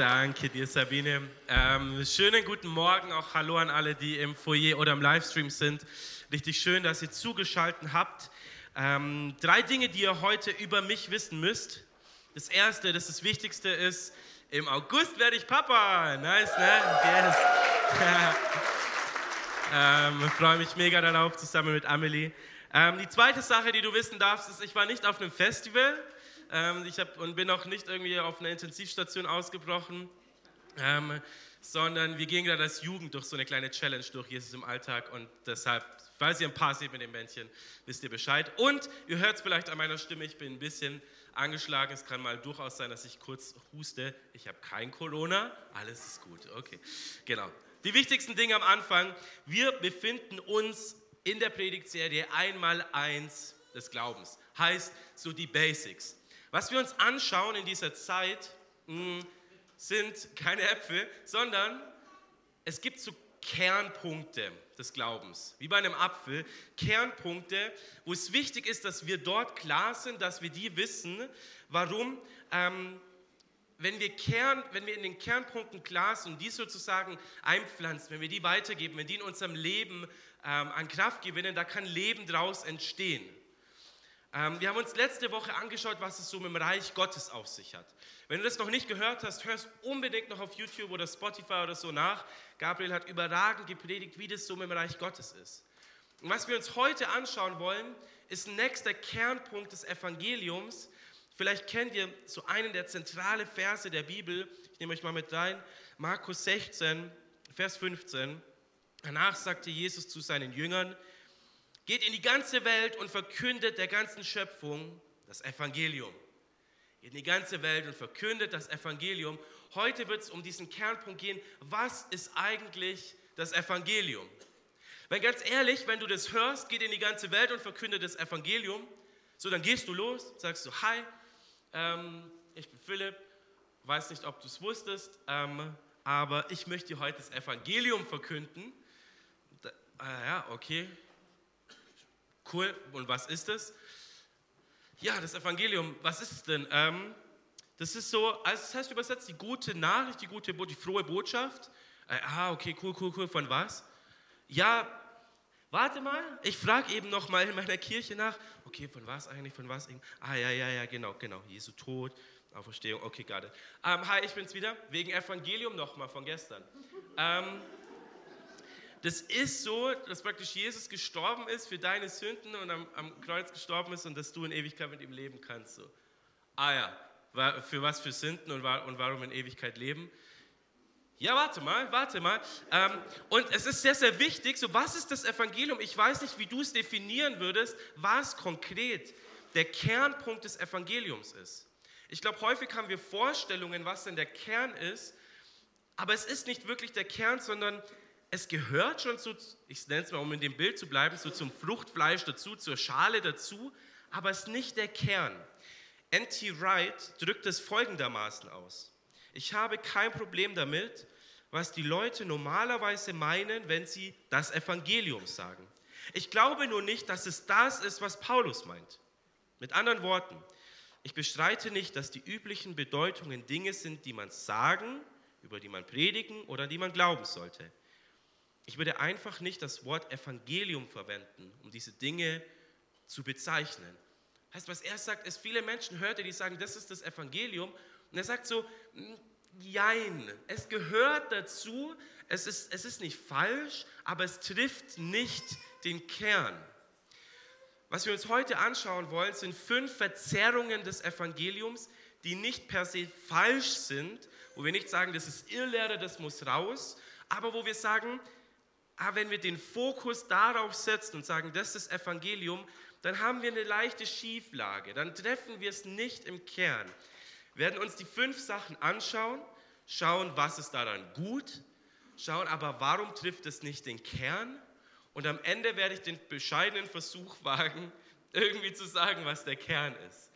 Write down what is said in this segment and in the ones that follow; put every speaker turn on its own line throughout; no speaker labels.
Danke dir, Sabine. Ähm, schönen guten Morgen, auch Hallo an alle, die im Foyer oder im Livestream sind. Richtig schön, dass ihr zugeschaltet habt. Ähm, drei Dinge, die ihr heute über mich wissen müsst. Das erste, das das Wichtigste ist, im August werde ich Papa. Nice, ne? Yes. ähm, ich freue mich mega darauf, zusammen mit Amelie. Ähm, die zweite Sache, die du wissen darfst, ist, ich war nicht auf einem Festival. Ähm, ich hab, und bin auch nicht irgendwie auf einer Intensivstation ausgebrochen, ähm, sondern wir gehen gerade als Jugend durch so eine kleine Challenge durch Jesus im Alltag und deshalb, falls ihr ein paar seht mit dem Männchen, wisst ihr Bescheid. Und ihr hört es vielleicht an meiner Stimme, ich bin ein bisschen angeschlagen. Es kann mal durchaus sein, dass ich kurz huste. Ich habe kein Corona, alles ist gut. Okay, genau. Die wichtigsten Dinge am Anfang. Wir befinden uns in der Predigtserie einmal eins des Glaubens. Heißt so die Basics. Was wir uns anschauen in dieser Zeit, hm, sind keine Äpfel, sondern es gibt so Kernpunkte des Glaubens, wie bei einem Apfel, Kernpunkte, wo es wichtig ist, dass wir dort klar sind, dass wir die wissen. Warum? Ähm, wenn wir, Kern, wenn wir in den Kernpunkten klar sind und die sozusagen einpflanzen, wenn wir die weitergeben, wenn die in unserem Leben ähm, an Kraft gewinnen, da kann Leben daraus entstehen. Ähm, wir haben uns letzte Woche angeschaut, was es so mit dem Reich Gottes auf sich hat. Wenn du das noch nicht gehört hast, hörst unbedingt noch auf YouTube oder Spotify oder so nach. Gabriel hat überragend gepredigt, wie das so mit dem Reich Gottes ist. Und was wir uns heute anschauen wollen, ist ein nächster Kernpunkt des Evangeliums. Vielleicht kennt ihr so einen der zentralen Verse der Bibel. Ich nehme euch mal mit rein. Markus 16, Vers 15. Danach sagte Jesus zu seinen Jüngern, Geht in die ganze Welt und verkündet der ganzen Schöpfung das Evangelium. Geht in die ganze Welt und verkündet das Evangelium. Heute wird es um diesen Kernpunkt gehen. Was ist eigentlich das Evangelium? Wenn ganz ehrlich, wenn du das hörst, geht in die ganze Welt und verkündet das Evangelium. So, dann gehst du los, sagst du, hi, ähm, ich bin Philipp, weiß nicht, ob du es wusstest, ähm, aber ich möchte dir heute das Evangelium verkünden. Da, äh, ja, okay, Cool, und was ist es? Ja, das Evangelium, was ist es denn? Ähm, das ist so, also das heißt übersetzt die gute Nachricht, die gute, die frohe Botschaft. Äh, ah, okay, cool, cool, cool, von was? Ja, warte mal, ich frage eben noch mal in meiner Kirche nach. Okay, von was eigentlich, von was? Ah, ja, ja, ja, genau, genau, Jesu Tod, Auferstehung, okay, it. Ähm, hi, ich bin's wieder, wegen Evangelium noch mal von gestern. Ähm, das ist so, dass praktisch Jesus gestorben ist für deine Sünden und am, am Kreuz gestorben ist und dass du in Ewigkeit mit ihm leben kannst. So. Ah ja, für was für Sünden und, und warum in Ewigkeit leben? Ja, warte mal, warte mal. Ähm, und es ist sehr, sehr wichtig, so was ist das Evangelium? Ich weiß nicht, wie du es definieren würdest, was konkret der Kernpunkt des Evangeliums ist. Ich glaube, häufig haben wir Vorstellungen, was denn der Kern ist, aber es ist nicht wirklich der Kern, sondern es gehört schon zu, ich nenne es mal, um in dem Bild zu bleiben, so zum Fruchtfleisch dazu, zur Schale dazu, aber es ist nicht der Kern. N.T. Wright drückt es folgendermaßen aus. Ich habe kein Problem damit, was die Leute normalerweise meinen, wenn sie das Evangelium sagen. Ich glaube nur nicht, dass es das ist, was Paulus meint. Mit anderen Worten, ich bestreite nicht, dass die üblichen Bedeutungen Dinge sind, die man sagen, über die man predigen oder die man glauben sollte. Ich würde einfach nicht das Wort Evangelium verwenden, um diese Dinge zu bezeichnen. Heißt, was er sagt, ist, viele Menschen hörte, die sagen, das ist das Evangelium. Und er sagt so, hm, jein, es gehört dazu, es ist, es ist nicht falsch, aber es trifft nicht den Kern. Was wir uns heute anschauen wollen, sind fünf Verzerrungen des Evangeliums, die nicht per se falsch sind, wo wir nicht sagen, das ist Irrlehre, das muss raus, aber wo wir sagen, aber ah, wenn wir den Fokus darauf setzen und sagen, das ist Evangelium, dann haben wir eine leichte Schieflage. Dann treffen wir es nicht im Kern. Wir werden uns die fünf Sachen anschauen, schauen, was ist daran gut, schauen aber, warum trifft es nicht den Kern. Und am Ende werde ich den bescheidenen Versuch wagen, irgendwie zu sagen, was der Kern ist.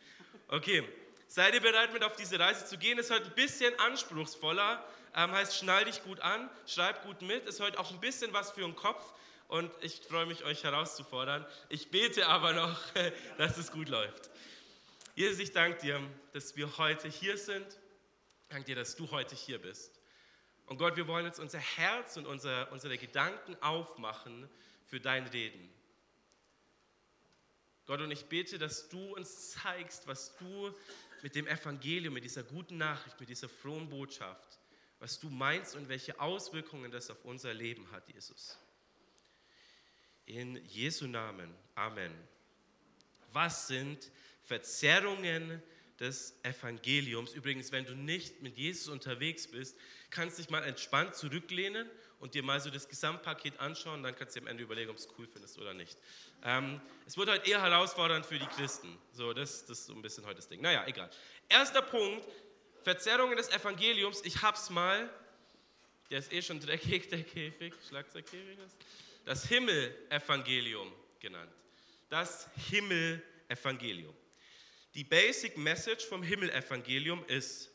Okay, seid ihr bereit, mit auf diese Reise zu gehen? Ist heute ein bisschen anspruchsvoller, ähm, heißt schnall dich gut an, schreib gut mit, ist heute auch ein bisschen was für den Kopf und ich freue mich, euch herauszufordern. Ich bete aber noch, dass es gut läuft. Jesus, ich danke dir, dass wir heute hier sind, Danke dir, dass du heute hier bist. Und Gott, wir wollen jetzt unser Herz und unser, unsere Gedanken aufmachen für dein Reden. Gott, und ich bete, dass du uns zeigst, was du mit dem Evangelium, mit dieser guten Nachricht, mit dieser frohen Botschaft, was du meinst und welche Auswirkungen das auf unser Leben hat, Jesus. In Jesu Namen. Amen. Was sind Verzerrungen des Evangeliums? Übrigens, wenn du nicht mit Jesus unterwegs bist, kannst du dich mal entspannt zurücklehnen und dir mal so das Gesamtpaket anschauen. Dann kannst du am Ende überlegen, ob es cool findest oder nicht. Ähm, es wird heute eher herausfordernd für die Christen. So, das, das ist so ein bisschen heute das Ding. Naja, egal. Erster Punkt: Verzerrungen des Evangeliums. Ich hab's mal. Der ist eh schon dreckig, der Käfig. Schlagzeugkäfig ist das Himmelevangelium genannt. Das Himmelevangelium. Die Basic Message vom Himmelevangelium ist,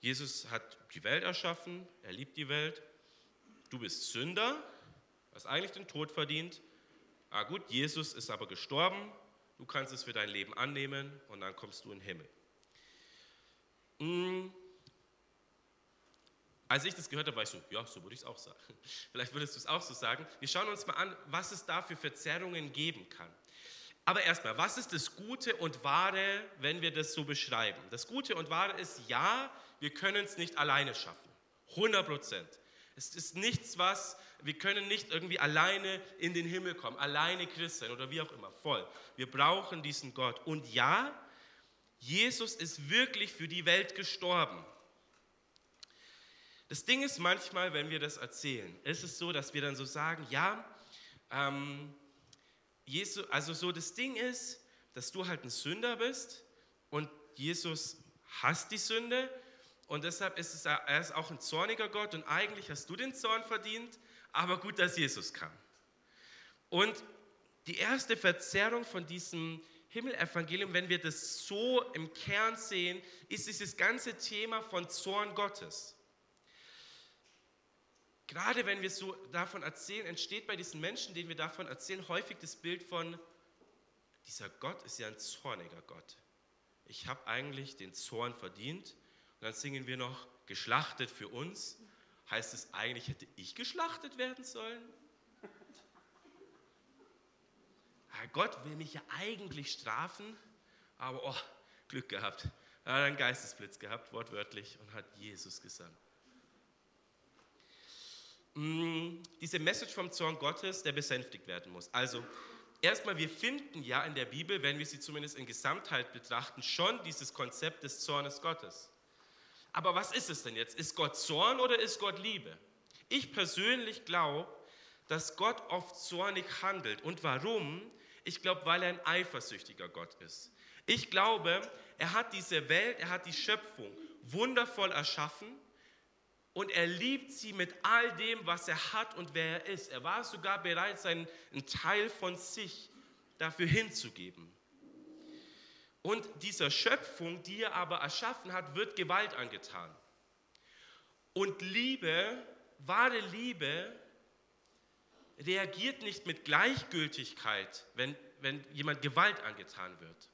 Jesus hat die Welt erschaffen, er liebt die Welt, du bist Sünder, hast eigentlich den Tod verdient. Ah gut, Jesus ist aber gestorben, du kannst es für dein Leben annehmen und dann kommst du in den Himmel. Hm. Als ich das gehört habe, war ich so, ja, so würde ich es auch sagen. Vielleicht würdest du es auch so sagen. Wir schauen uns mal an, was es da für Verzerrungen geben kann. Aber erstmal, was ist das Gute und Wahre, wenn wir das so beschreiben? Das Gute und Wahre ist, ja, wir können es nicht alleine schaffen. 100 Prozent. Es ist nichts, was, wir können nicht irgendwie alleine in den Himmel kommen, alleine Christ sein oder wie auch immer, voll. Wir brauchen diesen Gott. Und ja, Jesus ist wirklich für die Welt gestorben. Das Ding ist manchmal, wenn wir das erzählen, ist es so, dass wir dann so sagen, ja, ähm, Jesus, also so das Ding ist, dass du halt ein Sünder bist und Jesus hasst die Sünde und deshalb ist es, er ist auch ein zorniger Gott und eigentlich hast du den Zorn verdient, aber gut, dass Jesus kam. Und die erste Verzerrung von diesem Himmelevangelium, wenn wir das so im Kern sehen, ist dieses ganze Thema von Zorn Gottes. Gerade wenn wir so davon erzählen, entsteht bei diesen Menschen, denen wir davon erzählen, häufig das Bild von, dieser Gott ist ja ein zorniger Gott. Ich habe eigentlich den Zorn verdient. Und dann singen wir noch, geschlachtet für uns. Heißt es eigentlich, hätte ich geschlachtet werden sollen? Gott will mich ja eigentlich strafen, aber oh, Glück gehabt. Er hat einen Geistesblitz gehabt, wortwörtlich, und hat Jesus gesandt. Mm, diese Message vom Zorn Gottes, der besänftigt werden muss. Also, erstmal, wir finden ja in der Bibel, wenn wir sie zumindest in Gesamtheit betrachten, schon dieses Konzept des Zornes Gottes. Aber was ist es denn jetzt? Ist Gott Zorn oder ist Gott Liebe? Ich persönlich glaube, dass Gott oft zornig handelt. Und warum? Ich glaube, weil er ein eifersüchtiger Gott ist. Ich glaube, er hat diese Welt, er hat die Schöpfung wundervoll erschaffen und er liebt sie mit all dem, was er hat und wer er ist. Er war sogar bereit, einen Teil von sich dafür hinzugeben. Und dieser Schöpfung, die er aber erschaffen hat, wird Gewalt angetan. Und Liebe, wahre Liebe, reagiert nicht mit Gleichgültigkeit, wenn, wenn jemand Gewalt angetan wird.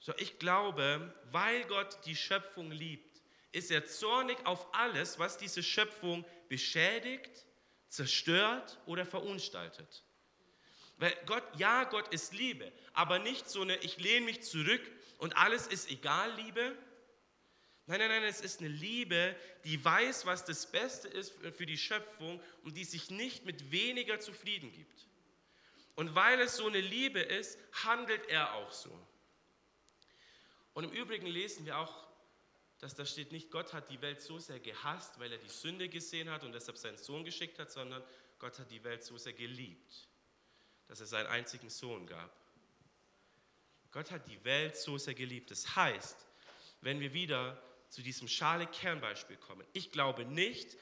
So, ich glaube, weil Gott die Schöpfung liebt, ist er zornig auf alles, was diese Schöpfung beschädigt, zerstört oder verunstaltet. Weil Gott, ja, Gott ist Liebe, aber nicht so eine, ich lehne mich zurück und alles ist egal, Liebe. Nein, nein, nein, es ist eine Liebe, die weiß, was das Beste ist für die Schöpfung und die sich nicht mit weniger zufrieden gibt. Und weil es so eine Liebe ist, handelt er auch so. Und im Übrigen lesen wir auch dass da steht nicht, Gott hat die Welt so sehr gehasst, weil er die Sünde gesehen hat und deshalb seinen Sohn geschickt hat, sondern Gott hat die Welt so sehr geliebt, dass er seinen einzigen Sohn gab. Gott hat die Welt so sehr geliebt. Das heißt, wenn wir wieder zu diesem Schale-Kernbeispiel kommen, ich glaube nicht,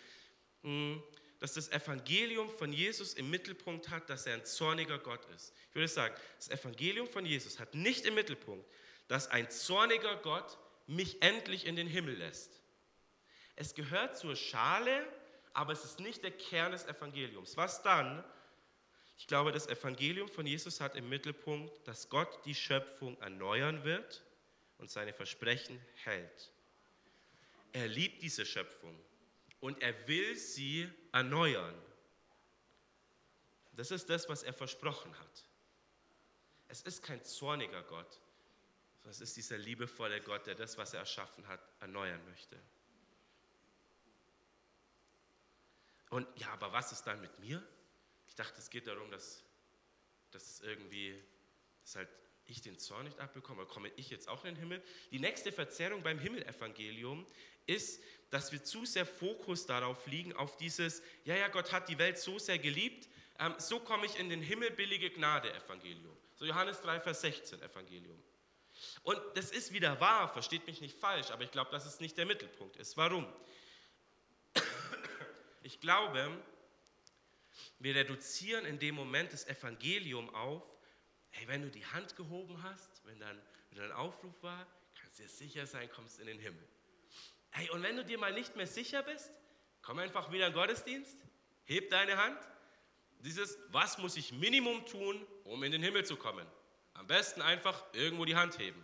hm, dass das Evangelium von Jesus im Mittelpunkt hat, dass er ein zorniger Gott ist. Ich würde sagen, das Evangelium von Jesus hat nicht im Mittelpunkt, dass ein zorniger Gott mich endlich in den Himmel lässt. Es gehört zur Schale, aber es ist nicht der Kern des Evangeliums. Was dann? Ich glaube, das Evangelium von Jesus hat im Mittelpunkt, dass Gott die Schöpfung erneuern wird und seine Versprechen hält. Er liebt diese Schöpfung und er will sie erneuern. Das ist das, was er versprochen hat. Es ist kein zorniger Gott, sondern es ist dieser liebevolle Gott, der das, was er erschaffen hat, erneuern möchte. Und ja, aber was ist dann mit mir? Ich dachte, es geht darum, dass, dass es irgendwie, dass halt ich den Zorn nicht abbekomme, komme ich jetzt auch in den Himmel? Die nächste Verzerrung beim Himmelevangelium ist, dass wir zu sehr Fokus darauf liegen, auf dieses, ja, ja, Gott hat die Welt so sehr geliebt, ähm, so komme ich in den Himmel, billige Gnade Evangelium. So Johannes 3, Vers 16 Evangelium. Und das ist wieder wahr, versteht mich nicht falsch, aber ich glaube, dass es nicht der Mittelpunkt ist. Warum? Ich glaube, wir reduzieren in dem Moment das Evangelium auf, hey, wenn du die Hand gehoben hast, wenn dann, wenn ein Aufruf war, kannst du dir sicher sein, kommst in den Himmel. Hey, und wenn du dir mal nicht mehr sicher bist, komm einfach wieder in den Gottesdienst, heb deine Hand. Dieses, was muss ich Minimum tun, um in den Himmel zu kommen? Am besten einfach irgendwo die Hand heben.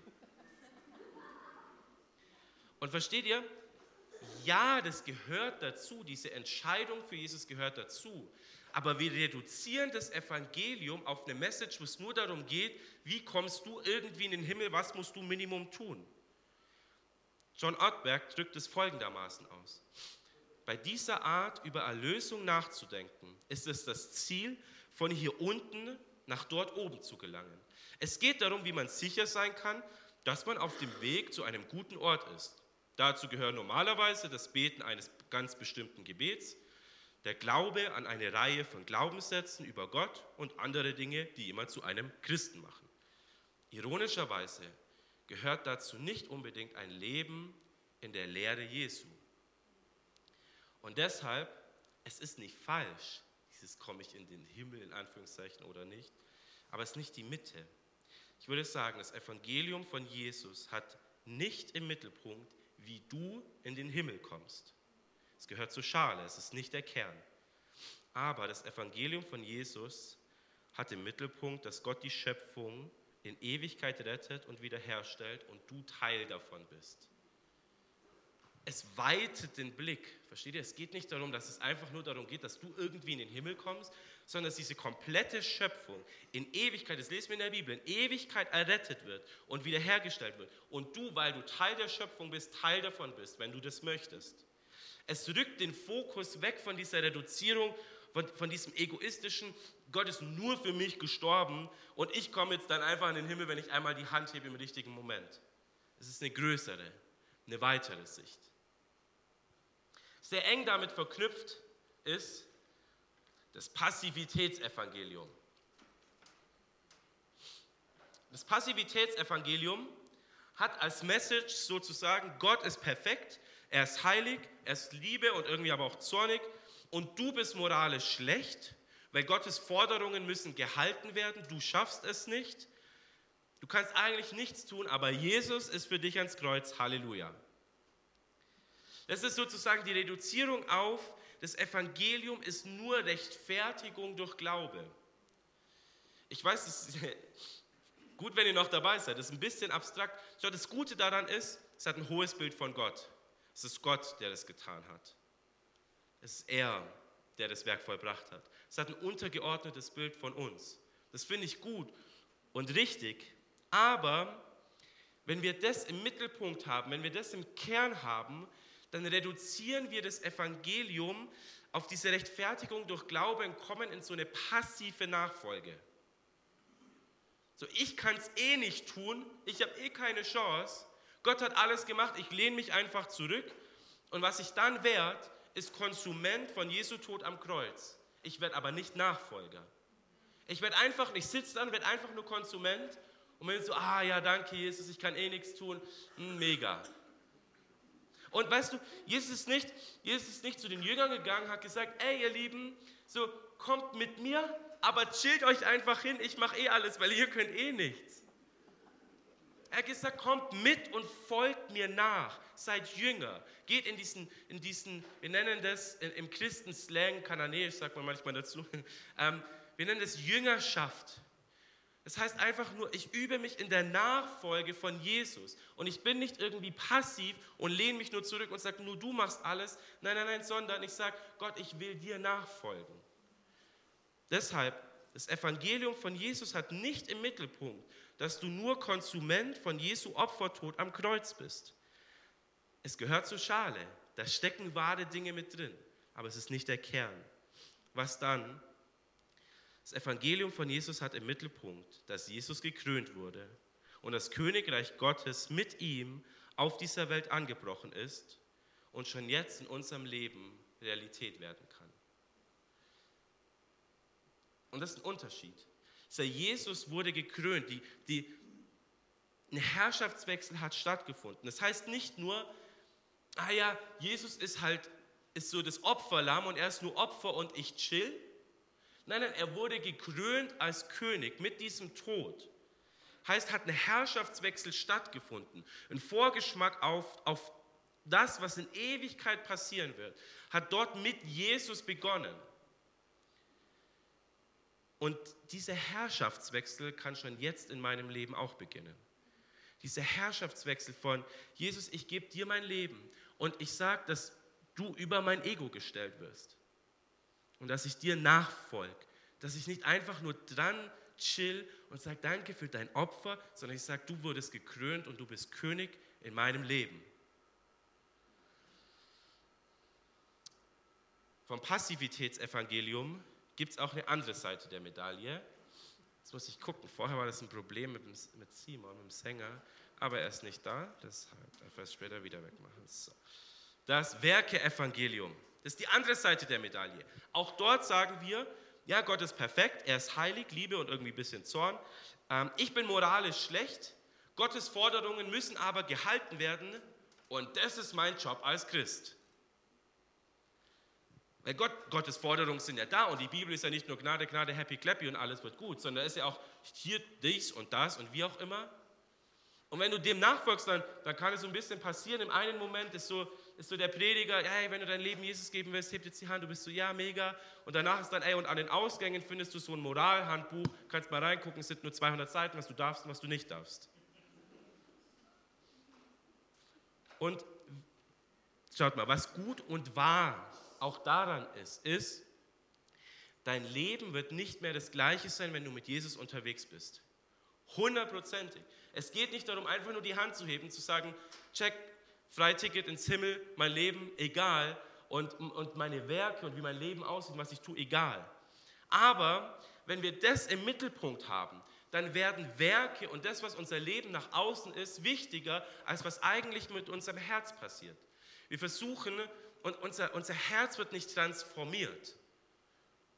Und versteht ihr? Ja, das gehört dazu, diese Entscheidung für Jesus gehört dazu. Aber wir reduzieren das Evangelium auf eine Message, wo es nur darum geht, wie kommst du irgendwie in den Himmel, was musst du Minimum tun. John Ottberg drückt es folgendermaßen aus. Bei dieser Art über Erlösung nachzudenken, ist es das Ziel, von hier unten nach dort oben zu gelangen. Es geht darum, wie man sicher sein kann, dass man auf dem Weg zu einem guten Ort ist. Dazu gehören normalerweise das Beten eines ganz bestimmten Gebets, der Glaube an eine Reihe von Glaubenssätzen über Gott und andere Dinge, die jemand zu einem Christen machen. Ironischerweise gehört dazu nicht unbedingt ein Leben in der Lehre Jesu. Und deshalb, es ist nicht falsch, dieses komme ich in den Himmel in Anführungszeichen oder nicht, aber es ist nicht die Mitte. Ich würde sagen, das Evangelium von Jesus hat nicht im Mittelpunkt, wie du in den Himmel kommst. Es gehört zur Schale, es ist nicht der Kern. Aber das Evangelium von Jesus hat im Mittelpunkt, dass Gott die Schöpfung in Ewigkeit rettet und wiederherstellt und du Teil davon bist. Es weitet den Blick, versteht ihr? Es geht nicht darum, dass es einfach nur darum geht, dass du irgendwie in den Himmel kommst, sondern dass diese komplette Schöpfung in Ewigkeit, das lesen wir in der Bibel, in Ewigkeit errettet wird und wiederhergestellt wird. Und du, weil du Teil der Schöpfung bist, Teil davon bist, wenn du das möchtest. Es rückt den Fokus weg von dieser Reduzierung, von, von diesem egoistischen, Gott ist nur für mich gestorben und ich komme jetzt dann einfach in den Himmel, wenn ich einmal die Hand hebe im richtigen Moment. Es ist eine größere, eine weitere Sicht. Sehr eng damit verknüpft ist das Passivitätsevangelium. Das Passivitätsevangelium hat als Message sozusagen, Gott ist perfekt, er ist heilig, er ist Liebe und irgendwie aber auch zornig und du bist moralisch schlecht, weil Gottes Forderungen müssen gehalten werden, du schaffst es nicht. Du kannst eigentlich nichts tun, aber Jesus ist für dich ans Kreuz. Halleluja. Das ist sozusagen die Reduzierung auf, das Evangelium ist nur Rechtfertigung durch Glaube. Ich weiß, es ist gut, wenn ihr noch dabei seid. Das ist ein bisschen abstrakt. Das Gute daran ist, es hat ein hohes Bild von Gott. Es ist Gott, der das getan hat. Es ist er, der das Werk vollbracht hat. Es hat ein untergeordnetes Bild von uns. Das finde ich gut und richtig. Aber wenn wir das im Mittelpunkt haben, wenn wir das im Kern haben, dann reduzieren wir das Evangelium auf diese Rechtfertigung durch Glaube und kommen in so eine passive Nachfolge. So, ich kann es eh nicht tun, ich habe eh keine Chance. Gott hat alles gemacht, ich lehne mich einfach zurück. Und was ich dann werde, ist Konsument von Jesu Tod am Kreuz. Ich werde aber nicht Nachfolger. Ich werde einfach, ich sitze dann, werde einfach nur Konsument und bin so, ah ja, danke Jesus, ich kann eh nichts tun. Hm, mega. Und weißt du, Jesus ist nicht, Jesus ist nicht zu den Jüngern gegangen, hat gesagt, ey ihr Lieben, so kommt mit mir, aber chillt euch einfach hin, ich mache eh alles, weil ihr könnt eh nichts. Er hat gesagt, kommt mit und folgt mir nach, seid Jünger, geht in diesen, in diesen wir nennen das im Christenslang, kananäisch sagt man manchmal dazu, ähm, wir nennen das Jüngerschaft. Es heißt einfach nur, ich übe mich in der Nachfolge von Jesus. Und ich bin nicht irgendwie passiv und lehne mich nur zurück und sage, nur du machst alles. Nein, nein, nein, sondern ich sage, Gott, ich will dir nachfolgen. Deshalb, das Evangelium von Jesus hat nicht im Mittelpunkt, dass du nur Konsument von Jesu Opfertod am Kreuz bist. Es gehört zur Schale. Da stecken wahre Dinge mit drin. Aber es ist nicht der Kern. Was dann? Das Evangelium von Jesus hat im Mittelpunkt, dass Jesus gekrönt wurde und das Königreich Gottes mit ihm auf dieser Welt angebrochen ist und schon jetzt in unserem Leben Realität werden kann. Und das ist ein Unterschied. Dieser Jesus wurde gekrönt, die, die, ein Herrschaftswechsel hat stattgefunden. Das heißt nicht nur, ah ja, Jesus ist halt ist so das Opferlamm und er ist nur Opfer und ich chill. Nein, nein, er wurde gekrönt als König mit diesem Tod. Heißt, hat ein Herrschaftswechsel stattgefunden. Ein Vorgeschmack auf, auf das, was in Ewigkeit passieren wird, hat dort mit Jesus begonnen. Und dieser Herrschaftswechsel kann schon jetzt in meinem Leben auch beginnen. Dieser Herrschaftswechsel von Jesus, ich gebe dir mein Leben und ich sage, dass du über mein Ego gestellt wirst und dass ich dir nachfolge, dass ich nicht einfach nur dran chill und sage danke für dein Opfer, sondern ich sage, du wurdest gekrönt und du bist König in meinem Leben. Vom Passivitätsevangelium gibt es auch eine andere Seite der Medaille. Jetzt muss ich gucken. Vorher war das ein Problem mit, Simon, mit dem Sänger, aber er ist nicht da, deshalb darf er es später wieder wegmachen. So das Werke-Evangelium. Das ist die andere Seite der Medaille. Auch dort sagen wir, ja, Gott ist perfekt, er ist heilig, Liebe und irgendwie ein bisschen Zorn. Ähm, ich bin moralisch schlecht, Gottes Forderungen müssen aber gehalten werden und das ist mein Job als Christ. Weil Gott, Gottes Forderungen sind ja da und die Bibel ist ja nicht nur Gnade, Gnade, Happy, Clappy und alles wird gut, sondern ist ja auch hier dies und das und wie auch immer. Und wenn du dem nachfolgst, dann, dann kann es so ein bisschen passieren. Im einen Moment ist so, ist so der Prediger, hey, wenn du dein Leben Jesus geben willst, hebt jetzt die Hand, du bist so, ja, mega. Und danach ist dann, ey, und an den Ausgängen findest du so ein Moralhandbuch, kannst mal reingucken, es sind nur 200 Seiten, was du darfst und was du nicht darfst. Und schaut mal, was gut und wahr auch daran ist, ist, dein Leben wird nicht mehr das gleiche sein, wenn du mit Jesus unterwegs bist. Hundertprozentig. Es geht nicht darum, einfach nur die Hand zu heben, zu sagen, check, Freiticket ins Himmel, mein Leben egal und, und meine Werke und wie mein Leben aussieht, was ich tue, egal. Aber wenn wir das im Mittelpunkt haben, dann werden Werke und das, was unser Leben nach außen ist, wichtiger, als was eigentlich mit unserem Herz passiert. Wir versuchen, und unser, unser Herz wird nicht transformiert.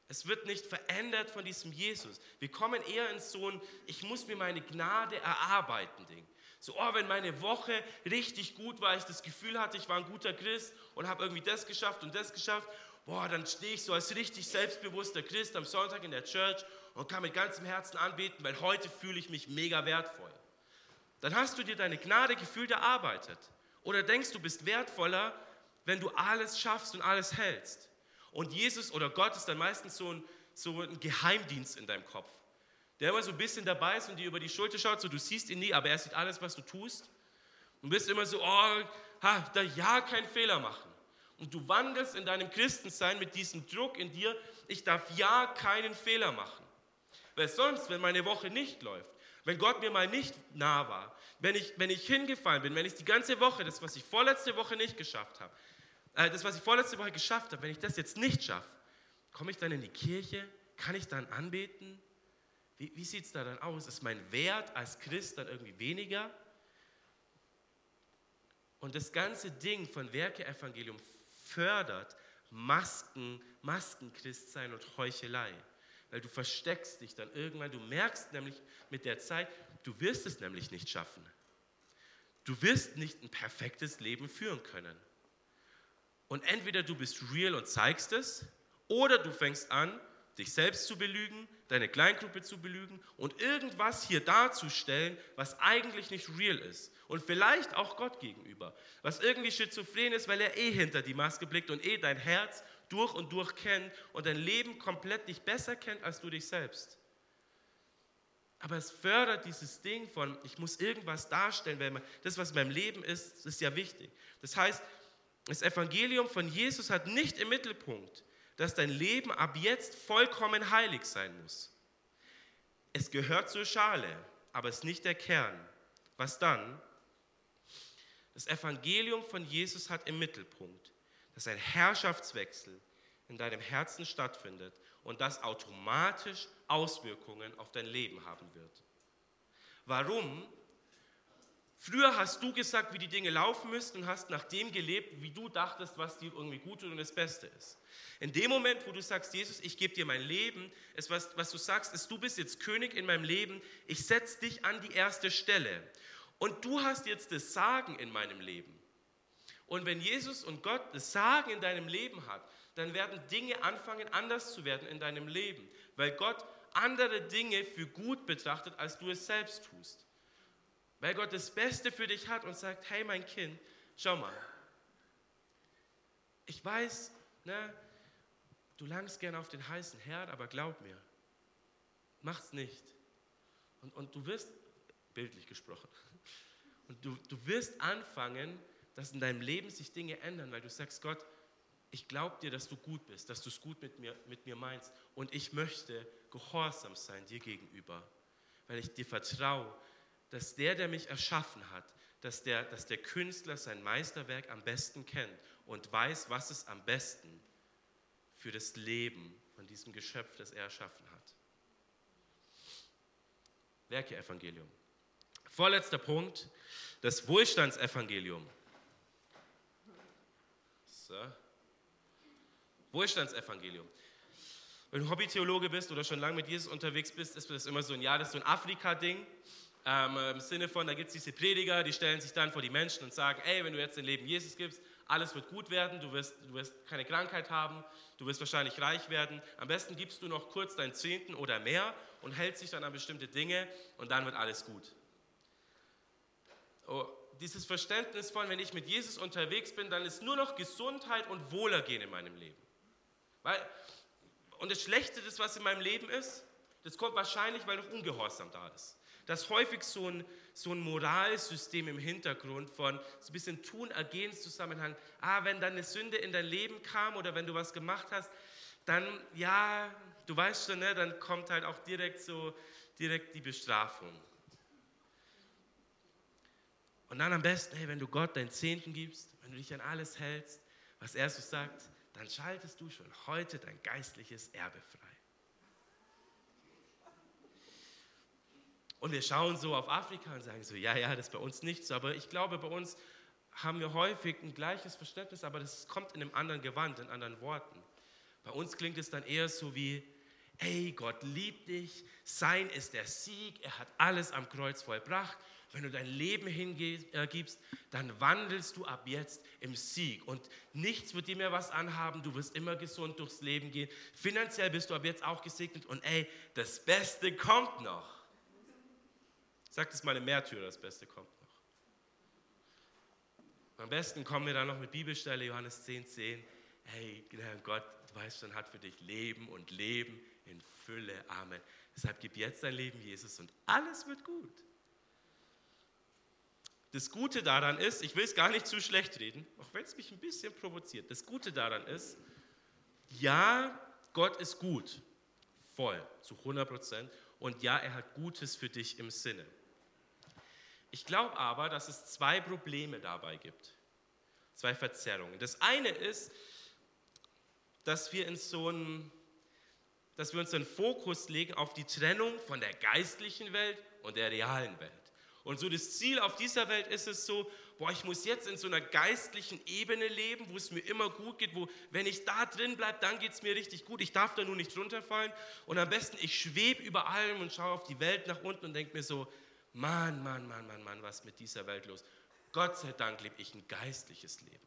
Es wird nicht verändert von diesem Jesus. Wir kommen eher in so ein, ich muss mir meine Gnade erarbeiten Ding. So, oh, wenn meine Woche richtig gut war, ich das Gefühl hatte, ich war ein guter Christ und habe irgendwie das geschafft und das geschafft, boah, dann stehe ich so als richtig selbstbewusster Christ am Sonntag in der Church und kann mit ganzem Herzen anbeten, weil heute fühle ich mich mega wertvoll. Dann hast du dir deine Gnade gefühlt erarbeitet. Oder denkst du bist wertvoller, wenn du alles schaffst und alles hältst. Und Jesus oder Gott ist dann meistens so ein, so ein Geheimdienst in deinem Kopf der immer so ein bisschen dabei ist und dir über die Schulter schaut, so du siehst ihn nie, aber er sieht alles, was du tust. Und bist immer so, oh, ha, da ja keinen Fehler machen. Und du wandelst in deinem Christensein mit diesem Druck in dir, ich darf ja keinen Fehler machen. Weil sonst, wenn meine Woche nicht läuft, wenn Gott mir mal nicht nah war, wenn ich, wenn ich hingefallen bin, wenn ich die ganze Woche, das, was ich vorletzte Woche nicht geschafft habe, das, was ich vorletzte Woche geschafft habe, wenn ich das jetzt nicht schaffe, komme ich dann in die Kirche? Kann ich dann anbeten? Wie, wie sieht es da dann aus? Ist mein Wert als Christ dann irgendwie weniger? Und das ganze Ding von Werke-Evangelium fördert Masken, Maskenchristsein und Heuchelei. Weil du versteckst dich dann irgendwann, du merkst nämlich mit der Zeit, du wirst es nämlich nicht schaffen. Du wirst nicht ein perfektes Leben führen können. Und entweder du bist real und zeigst es, oder du fängst an, dich selbst zu belügen, deine Kleingruppe zu belügen und irgendwas hier darzustellen, was eigentlich nicht real ist. Und vielleicht auch Gott gegenüber. Was irgendwie schizophren ist, weil er eh hinter die Maske blickt und eh dein Herz durch und durch kennt und dein Leben komplett dich besser kennt als du dich selbst. Aber es fördert dieses Ding von, ich muss irgendwas darstellen, weil das, was in meinem Leben ist, ist ja wichtig. Das heißt, das Evangelium von Jesus hat nicht im Mittelpunkt, dass dein Leben ab jetzt vollkommen heilig sein muss. Es gehört zur Schale, aber es ist nicht der Kern. Was dann? Das Evangelium von Jesus hat im Mittelpunkt, dass ein Herrschaftswechsel in deinem Herzen stattfindet und das automatisch Auswirkungen auf dein Leben haben wird. Warum? Früher hast du gesagt, wie die Dinge laufen müssten und hast nach dem gelebt, wie du dachtest, was dir irgendwie gut tut und das Beste ist. In dem Moment, wo du sagst, Jesus, ich gebe dir mein Leben, ist was, was du sagst, ist, du bist jetzt König in meinem Leben, ich setze dich an die erste Stelle. Und du hast jetzt das Sagen in meinem Leben. Und wenn Jesus und Gott das Sagen in deinem Leben hat, dann werden Dinge anfangen anders zu werden in deinem Leben, weil Gott andere Dinge für gut betrachtet, als du es selbst tust. Weil Gott das Beste für dich hat und sagt, hey mein Kind, schau mal, ich weiß, ne, du langst gerne auf den heißen Herd, aber glaub mir, mach's nicht. Und, und du wirst, bildlich gesprochen, und du, du wirst anfangen, dass in deinem Leben sich Dinge ändern, weil du sagst, Gott, ich glaube dir, dass du gut bist, dass du es gut mit mir, mit mir meinst. Und ich möchte gehorsam sein dir gegenüber, weil ich dir vertraue, dass der, der mich erschaffen hat, dass der, dass der Künstler sein Meisterwerk am besten kennt und weiß, was es am besten für das Leben von diesem Geschöpf, das er erschaffen hat. Werke-Evangelium. Vorletzter Punkt, das Wohlstandsevangelium. So. Wohlstandsevangelium. Wenn du Hobbytheologe bist oder schon lange mit Jesus unterwegs bist, ist das immer so ein, ja, das ist so ein Afrika-Ding. Ähm, Im Sinne von, da gibt es diese Prediger, die stellen sich dann vor die Menschen und sagen, ey, wenn du jetzt dein Leben Jesus gibst, alles wird gut werden, du wirst, du wirst keine Krankheit haben, du wirst wahrscheinlich reich werden. Am besten gibst du noch kurz deinen Zehnten oder mehr und hältst dich dann an bestimmte Dinge und dann wird alles gut. Oh, dieses Verständnis von, wenn ich mit Jesus unterwegs bin, dann ist nur noch Gesundheit und Wohlergehen in meinem Leben. Weil, und das Schlechte, das was in meinem Leben ist, das kommt wahrscheinlich, weil noch Ungehorsam da ist dass häufig so ein, so ein Moralsystem im Hintergrund von so ein bisschen Tun-Ergehens-Zusammenhang, ah, wenn dann eine Sünde in dein Leben kam oder wenn du was gemacht hast, dann, ja, du weißt schon, ne, dann kommt halt auch direkt so, direkt die Bestrafung. Und dann am besten, hey, wenn du Gott deinen Zehnten gibst, wenn du dich an alles hältst, was er so sagt, dann schaltest du schon heute dein geistliches Erbe frei. Und wir schauen so auf Afrika und sagen so, ja, ja, das ist bei uns nicht so. Aber ich glaube, bei uns haben wir häufig ein gleiches Verständnis, aber das kommt in einem anderen Gewand, in anderen Worten. Bei uns klingt es dann eher so wie, ey, Gott liebt dich, sein ist der Sieg, er hat alles am Kreuz vollbracht. Wenn du dein Leben hingibst, dann wandelst du ab jetzt im Sieg. Und nichts wird dir mehr was anhaben, du wirst immer gesund durchs Leben gehen. Finanziell bist du ab jetzt auch gesegnet und ey, das Beste kommt noch. Sagt es mal im Märtyrer, das Beste kommt noch. Am besten kommen wir dann noch mit Bibelstelle Johannes 10, 10. Hey, Gott, du weißt schon, hat für dich Leben und Leben in Fülle. Amen. Deshalb gib jetzt dein Leben Jesus und alles wird gut. Das Gute daran ist, ich will es gar nicht zu schlecht reden, auch wenn es mich ein bisschen provoziert. Das Gute daran ist, ja, Gott ist gut, voll, zu 100 Prozent. Und ja, er hat Gutes für dich im Sinne. Ich glaube aber, dass es zwei Probleme dabei gibt. Zwei Verzerrungen. Das eine ist, dass wir, in so einen, dass wir uns Fokus legen auf die Trennung von der geistlichen Welt und der realen Welt. Und so das Ziel auf dieser Welt ist es so, boah, ich muss jetzt in so einer geistlichen Ebene leben, wo es mir immer gut geht, wo, wenn ich da drin bleibe, dann geht es mir richtig gut. Ich darf da nur nicht runterfallen. Und am besten, ich schwebe über allem und schaue auf die Welt nach unten und denke mir so, Mann, Mann, Mann, Mann, Mann, was ist mit dieser Welt los? Gott sei Dank lebe ich ein geistliches Leben.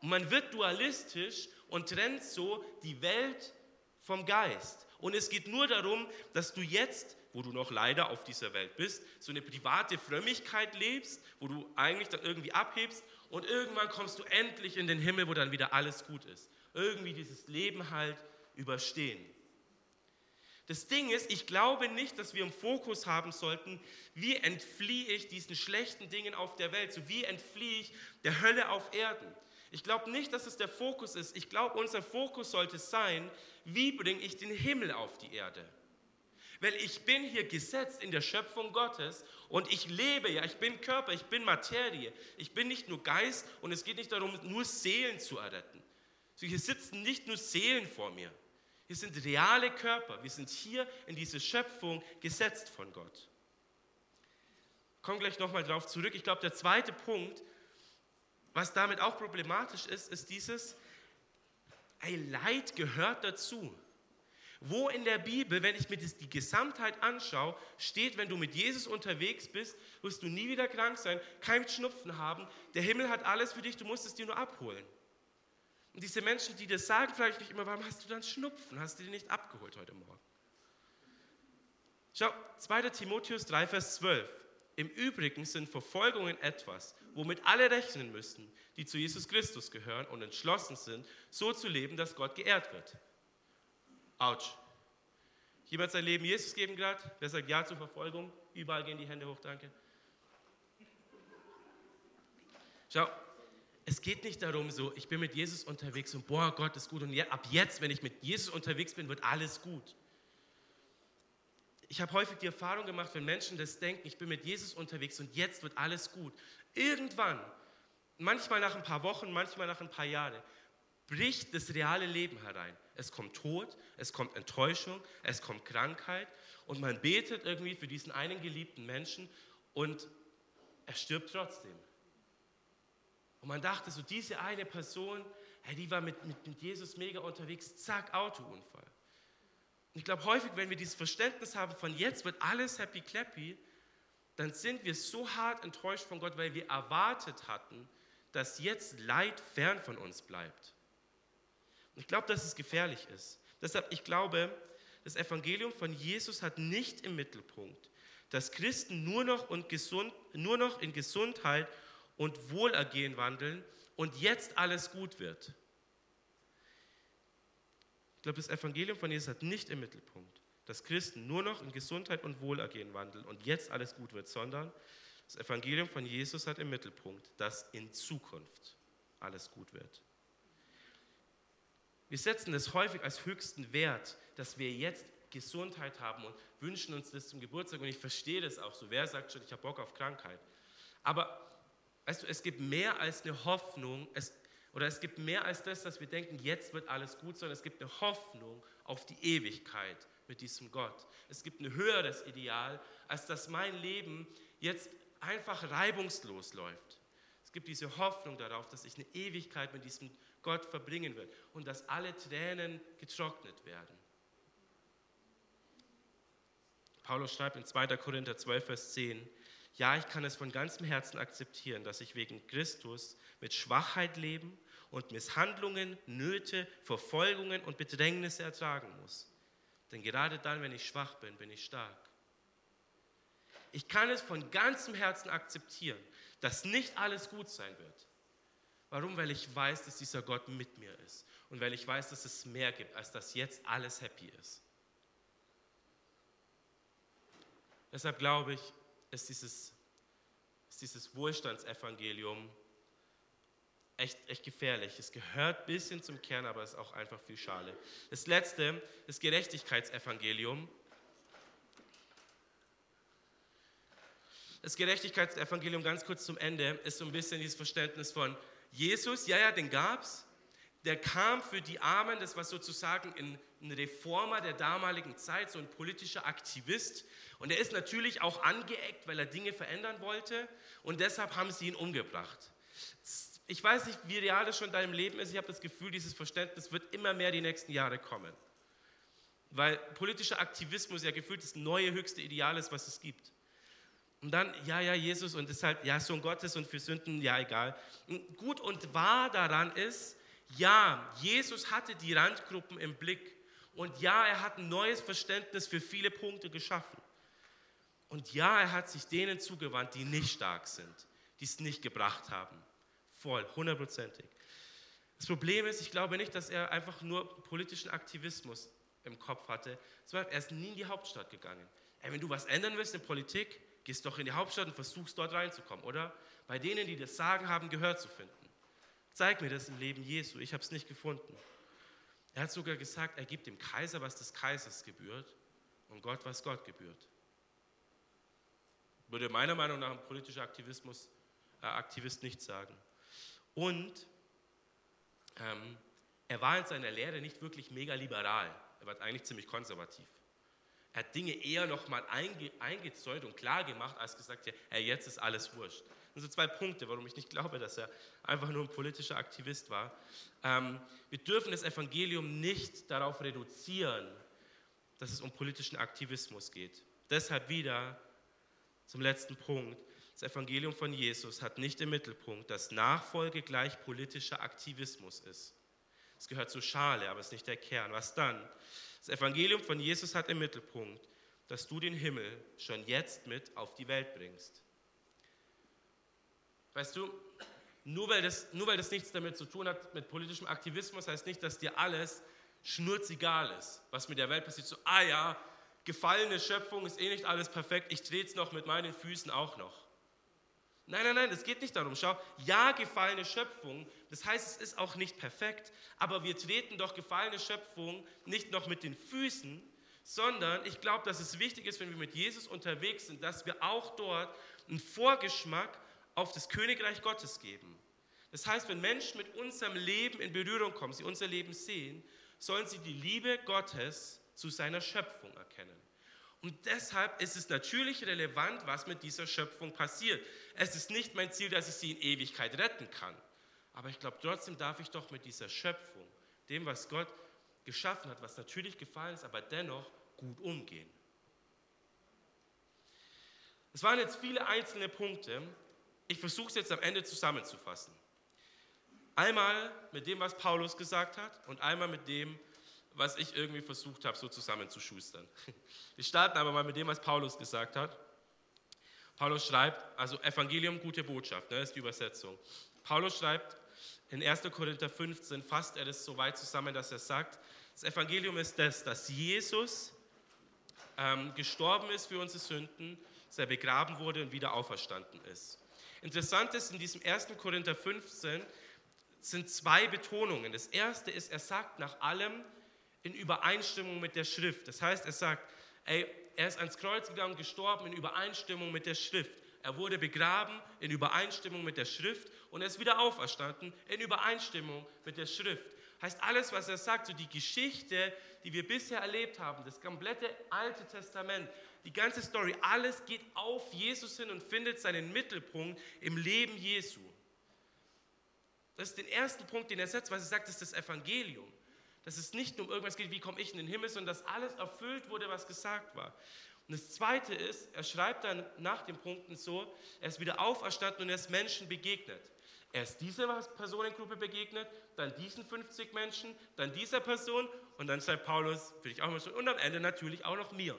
Und man wird dualistisch und trennt so die Welt vom Geist. Und es geht nur darum, dass du jetzt, wo du noch leider auf dieser Welt bist, so eine private Frömmigkeit lebst, wo du eigentlich dann irgendwie abhebst und irgendwann kommst du endlich in den Himmel, wo dann wieder alles gut ist. Irgendwie dieses Leben halt überstehen. Das Ding ist, ich glaube nicht, dass wir im Fokus haben sollten, wie entfliehe ich diesen schlechten Dingen auf der Welt, so wie entfliehe ich der Hölle auf Erden. Ich glaube nicht, dass es der Fokus ist. Ich glaube, unser Fokus sollte sein, wie bringe ich den Himmel auf die Erde. Weil ich bin hier gesetzt in der Schöpfung Gottes und ich lebe ja, ich bin Körper, ich bin Materie, ich bin nicht nur Geist und es geht nicht darum, nur Seelen zu erretten. So, hier sitzen nicht nur Seelen vor mir, hier sind reale Körper, wir sind hier in diese Schöpfung gesetzt von Gott. Kommen gleich nochmal drauf zurück. Ich glaube, der zweite Punkt, was damit auch problematisch ist, ist dieses, ey, Leid gehört dazu. Wo in der Bibel, wenn ich mir die Gesamtheit anschaue, steht, wenn du mit Jesus unterwegs bist, wirst du nie wieder krank sein, kein Schnupfen haben. Der Himmel hat alles für dich, du musst es dir nur abholen. Und diese Menschen, die das sagen, frage ich mich immer, warum hast du dann Schnupfen? Hast du den nicht abgeholt heute Morgen? Schau, 2. Timotheus 3, Vers 12. Im Übrigen sind Verfolgungen etwas, womit alle rechnen müssen, die zu Jesus Christus gehören und entschlossen sind, so zu leben, dass Gott geehrt wird. Autsch. Jemand sein Leben Jesus geben gerade? Wer sagt Ja zur Verfolgung? Überall gehen die Hände hoch, danke. Schau, es geht nicht darum, so, ich bin mit Jesus unterwegs und boah, Gott ist gut und ab jetzt, wenn ich mit Jesus unterwegs bin, wird alles gut. Ich habe häufig die Erfahrung gemacht, wenn Menschen das denken, ich bin mit Jesus unterwegs und jetzt wird alles gut. Irgendwann, manchmal nach ein paar Wochen, manchmal nach ein paar Jahren, bricht das reale Leben herein. Es kommt Tod, es kommt Enttäuschung, es kommt Krankheit und man betet irgendwie für diesen einen geliebten Menschen und er stirbt trotzdem. Und man dachte so, diese eine Person, hey, die war mit, mit, mit Jesus mega unterwegs, zack, Autounfall. Und ich glaube, häufig, wenn wir dieses Verständnis haben von jetzt wird alles happy clappy, dann sind wir so hart enttäuscht von Gott, weil wir erwartet hatten, dass jetzt Leid fern von uns bleibt. Ich glaube, dass es gefährlich ist. Deshalb, ich glaube, das Evangelium von Jesus hat nicht im Mittelpunkt, dass Christen nur noch, und gesund, nur noch in Gesundheit und Wohlergehen wandeln und jetzt alles gut wird. Ich glaube, das Evangelium von Jesus hat nicht im Mittelpunkt, dass Christen nur noch in Gesundheit und Wohlergehen wandeln und jetzt alles gut wird, sondern das Evangelium von Jesus hat im Mittelpunkt, dass in Zukunft alles gut wird. Wir setzen es häufig als höchsten Wert, dass wir jetzt Gesundheit haben und wünschen uns das zum Geburtstag. Und ich verstehe das auch so. Wer sagt schon, ich habe Bock auf Krankheit? Aber weißt du, es gibt mehr als eine Hoffnung, es, oder es gibt mehr als das, dass wir denken, jetzt wird alles gut, sondern es gibt eine Hoffnung auf die Ewigkeit mit diesem Gott. Es gibt ein höheres Ideal, als dass mein Leben jetzt einfach reibungslos läuft. Es gibt diese Hoffnung darauf, dass ich eine Ewigkeit mit diesem Gott verbringen wird und dass alle Tränen getrocknet werden. Paulus schreibt in 2. Korinther 12, Vers 10, ja, ich kann es von ganzem Herzen akzeptieren, dass ich wegen Christus mit Schwachheit leben und Misshandlungen, Nöte, Verfolgungen und Bedrängnisse ertragen muss. Denn gerade dann, wenn ich schwach bin, bin ich stark. Ich kann es von ganzem Herzen akzeptieren, dass nicht alles gut sein wird. Warum? Weil ich weiß, dass dieser Gott mit mir ist. Und weil ich weiß, dass es mehr gibt, als dass jetzt alles happy ist. Deshalb glaube ich, ist dieses, ist dieses Wohlstandsevangelium echt, echt gefährlich. Es gehört ein bisschen zum Kern, aber es ist auch einfach viel Schale. Das letzte, das Gerechtigkeitsevangelium. Das Gerechtigkeitsevangelium, ganz kurz zum Ende, ist so ein bisschen dieses Verständnis von, Jesus, ja, ja, den gab es. Der kam für die Armen, das war sozusagen ein, ein Reformer der damaligen Zeit, so ein politischer Aktivist. Und er ist natürlich auch angeeckt, weil er Dinge verändern wollte. Und deshalb haben sie ihn umgebracht. Ich weiß nicht, wie real das schon in deinem Leben ist. Ich habe das Gefühl, dieses Verständnis wird immer mehr die nächsten Jahre kommen. Weil politischer Aktivismus ja gefühlt das neue höchste Ideal ist, was es gibt. Und dann, ja, ja, Jesus und halt, ja, Sohn Gottes und für Sünden, ja, egal. Gut und wahr daran ist, ja, Jesus hatte die Randgruppen im Blick. Und ja, er hat ein neues Verständnis für viele Punkte geschaffen. Und ja, er hat sich denen zugewandt, die nicht stark sind, die es nicht gebracht haben. Voll, hundertprozentig. Das Problem ist, ich glaube nicht, dass er einfach nur politischen Aktivismus im Kopf hatte. Er ist nie in die Hauptstadt gegangen. Ey, wenn du was ändern willst in Politik, gehst doch in die Hauptstadt und versuchst dort reinzukommen, oder? Bei denen, die das Sagen haben, Gehör zu finden. Zeig mir das im Leben Jesu. Ich habe es nicht gefunden. Er hat sogar gesagt, er gibt dem Kaiser, was des Kaisers gebührt und Gott, was Gott gebührt. Würde meiner Meinung nach ein politischer Aktivismus, äh, Aktivist nicht sagen. Und ähm, er war in seiner Lehre nicht wirklich mega liberal. Er war eigentlich ziemlich konservativ. Er hat Dinge eher nochmal einge, eingezäunt und klar gemacht, als gesagt, ja, hey, jetzt ist alles wurscht. Das sind zwei Punkte, warum ich nicht glaube, dass er einfach nur ein politischer Aktivist war. Ähm, wir dürfen das Evangelium nicht darauf reduzieren, dass es um politischen Aktivismus geht. Deshalb wieder zum letzten Punkt. Das Evangelium von Jesus hat nicht im Mittelpunkt, dass Nachfolge gleich politischer Aktivismus ist. Es gehört zur Schale, aber es ist nicht der Kern. Was dann? Das Evangelium von Jesus hat im Mittelpunkt, dass du den Himmel schon jetzt mit auf die Welt bringst. Weißt du, nur weil, das, nur weil das nichts damit zu tun hat mit politischem Aktivismus, heißt nicht, dass dir alles schnurzegal ist, was mit der Welt passiert. So, ah ja, gefallene Schöpfung ist eh nicht alles perfekt, ich drehe es noch mit meinen Füßen auch noch. Nein, nein, nein, es geht nicht darum. Schau, ja, gefallene Schöpfung, das heißt, es ist auch nicht perfekt, aber wir treten doch gefallene Schöpfung nicht noch mit den Füßen, sondern ich glaube, dass es wichtig ist, wenn wir mit Jesus unterwegs sind, dass wir auch dort einen Vorgeschmack auf das Königreich Gottes geben. Das heißt, wenn Menschen mit unserem Leben in Berührung kommen, sie unser Leben sehen, sollen sie die Liebe Gottes zu seiner Schöpfung erkennen. Und deshalb ist es natürlich relevant, was mit dieser Schöpfung passiert. Es ist nicht mein Ziel, dass ich sie in Ewigkeit retten kann. Aber ich glaube, trotzdem darf ich doch mit dieser Schöpfung, dem, was Gott geschaffen hat, was natürlich gefallen ist, aber dennoch gut umgehen. Es waren jetzt viele einzelne Punkte. Ich versuche es jetzt am Ende zusammenzufassen. Einmal mit dem, was Paulus gesagt hat und einmal mit dem, was ich irgendwie versucht habe, so zusammenzuschustern. Wir starten aber mal mit dem, was Paulus gesagt hat. Paulus schreibt, also Evangelium, gute Botschaft, ne, ist die Übersetzung. Paulus schreibt in 1. Korinther 15, fasst er das so weit zusammen, dass er sagt, das Evangelium ist das, dass Jesus ähm, gestorben ist für unsere Sünden, dass er begraben wurde und wieder auferstanden ist. Interessant ist, in diesem 1. Korinther 15 sind zwei Betonungen. Das erste ist, er sagt nach allem, in Übereinstimmung mit der Schrift. Das heißt, er sagt, ey, er ist ans Kreuz gegangen, gestorben in Übereinstimmung mit der Schrift. Er wurde begraben in Übereinstimmung mit der Schrift und er ist wieder auferstanden in Übereinstimmung mit der Schrift. Heißt alles, was er sagt, so die Geschichte, die wir bisher erlebt haben, das komplette Alte Testament, die ganze Story, alles geht auf Jesus hin und findet seinen Mittelpunkt im Leben Jesu. Das ist der erste Punkt, den er setzt, was er sagt, ist das Evangelium dass es nicht nur um irgendwas geht, wie komme ich in den Himmel, sondern dass alles erfüllt wurde, was gesagt war. Und das Zweite ist, er schreibt dann nach den Punkten so, er ist wieder auferstanden und er ist Menschen begegnet. Er ist dieser Personengruppe begegnet, dann diesen 50 Menschen, dann dieser Person und dann schreibt Paulus, will ich auch mal schon, und am Ende natürlich auch noch mir.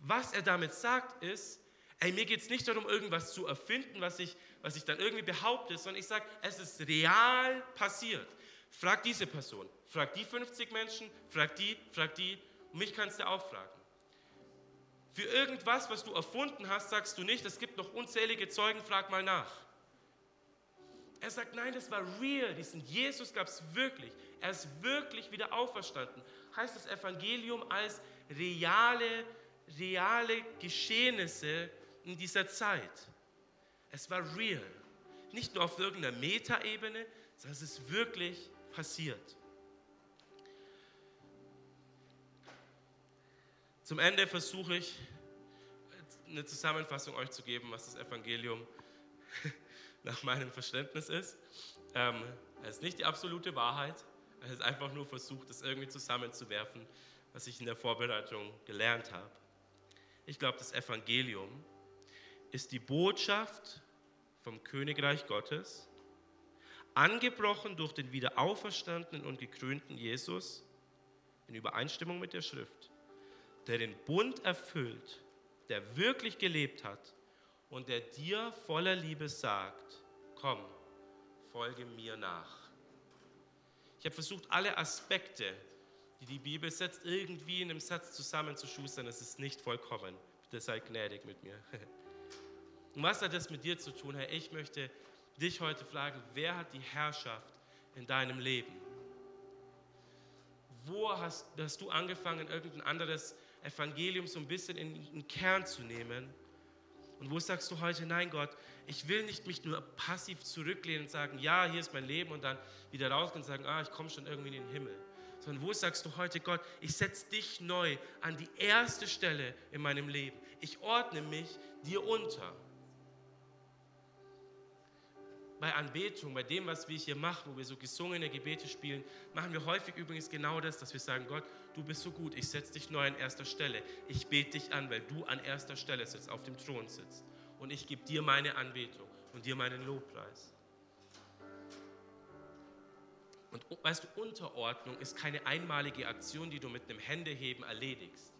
Was er damit sagt ist, ey, mir geht es nicht darum, irgendwas zu erfinden, was ich, was ich dann irgendwie behaupte, sondern ich sage, es ist real passiert. Frag diese Person, frag die 50 Menschen, frag die, frag die. Und mich kannst du auch fragen. Für irgendwas, was du erfunden hast, sagst du nicht, es gibt noch unzählige Zeugen, frag mal nach. Er sagt, nein, das war real, diesen Jesus gab es wirklich. Er ist wirklich wieder auferstanden. Heißt das Evangelium als reale, reale Geschehnisse in dieser Zeit. Es war real. Nicht nur auf irgendeiner Metaebene, sondern es ist wirklich passiert. Zum Ende versuche ich eine Zusammenfassung euch zu geben, was das Evangelium nach meinem Verständnis ist. Ähm, es ist nicht die absolute Wahrheit, es ist einfach nur versucht, es irgendwie zusammenzuwerfen, was ich in der Vorbereitung gelernt habe. Ich glaube, das Evangelium ist die Botschaft vom Königreich Gottes, angebrochen durch den wiederauferstandenen und gekrönten Jesus in Übereinstimmung mit der Schrift, der den Bund erfüllt, der wirklich gelebt hat und der dir voller Liebe sagt, komm, folge mir nach. Ich habe versucht, alle Aspekte die die Bibel setzt, irgendwie in einem Satz zusammenzuschustern. Es ist nicht vollkommen. Bitte sei gnädig mit mir. Und was hat das mit dir zu tun, Herr? Ich möchte dich heute fragen, wer hat die Herrschaft in deinem Leben? Wo hast, hast du angefangen, irgendein anderes Evangelium so ein bisschen in den Kern zu nehmen? Und wo sagst du heute, nein Gott, ich will nicht mich nur passiv zurücklehnen und sagen, ja, hier ist mein Leben und dann wieder rausgehen und sagen, ah, ich komme schon irgendwie in den Himmel. Sondern wo sagst du heute, Gott, ich setze dich neu an die erste Stelle in meinem Leben. Ich ordne mich dir unter bei Anbetung, bei dem, was wir hier machen, wo wir so gesungene Gebete spielen, machen wir häufig übrigens genau das, dass wir sagen, Gott, du bist so gut, ich setze dich neu an erster Stelle. Ich bete dich an, weil du an erster Stelle sitzt, auf dem Thron sitzt. Und ich gebe dir meine Anbetung und dir meinen Lobpreis. Und weißt du, Unterordnung ist keine einmalige Aktion, die du mit einem Händeheben erledigst.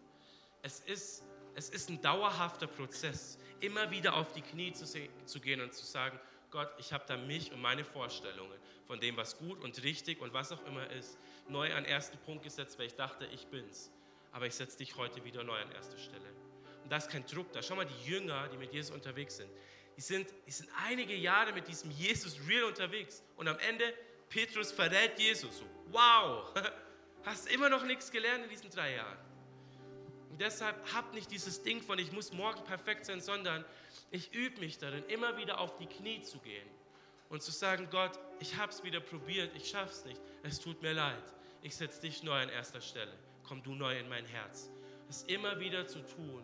Es ist, es ist ein dauerhafter Prozess, immer wieder auf die Knie zu, zu gehen und zu sagen, Gott, ich habe da mich und meine Vorstellungen von dem, was gut und richtig und was auch immer ist, neu an ersten Punkt gesetzt, weil ich dachte, ich bin's. Aber ich setze dich heute wieder neu an erste Stelle. Und da ist kein Druck da. Schau mal, die Jünger, die mit Jesus unterwegs sind, die sind, die sind einige Jahre mit diesem Jesus real unterwegs. Und am Ende, Petrus verrät Jesus. So, wow, hast immer noch nichts gelernt in diesen drei Jahren. Und deshalb hab nicht dieses Ding von, ich muss morgen perfekt sein, sondern ich übe mich darin, immer wieder auf die Knie zu gehen und zu sagen, Gott, ich habe es wieder probiert, ich schaff's nicht, es tut mir leid. Ich setze dich neu an erster Stelle. Komm du neu in mein Herz. Es immer wieder zu tun.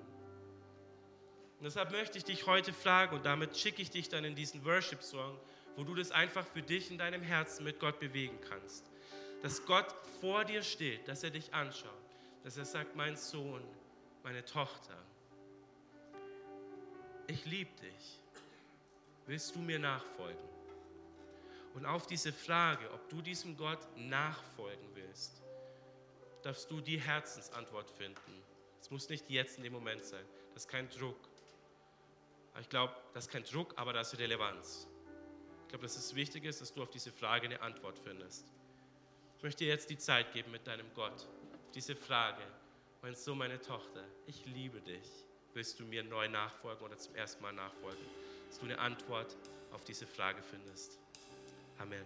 Und deshalb möchte ich dich heute fragen und damit schicke ich dich dann in diesen Worship-Song, wo du das einfach für dich in deinem Herzen mit Gott bewegen kannst. Dass Gott vor dir steht, dass er dich anschaut, dass er sagt, mein Sohn, meine Tochter, ich liebe dich. Willst du mir nachfolgen? Und auf diese Frage, ob du diesem Gott nachfolgen willst, darfst du die Herzensantwort finden. Es muss nicht jetzt in dem Moment sein. Das ist kein Druck. Ich glaube, das ist kein Druck, aber das ist Relevanz. Ich glaube, dass es wichtig ist, dass du auf diese Frage eine Antwort findest. Ich möchte dir jetzt die Zeit geben mit deinem Gott. Auf diese Frage, mein Sohn, meine Tochter, ich liebe dich willst du mir neu nachfolgen oder zum ersten Mal nachfolgen? Dass du eine Antwort auf diese Frage findest. Amen.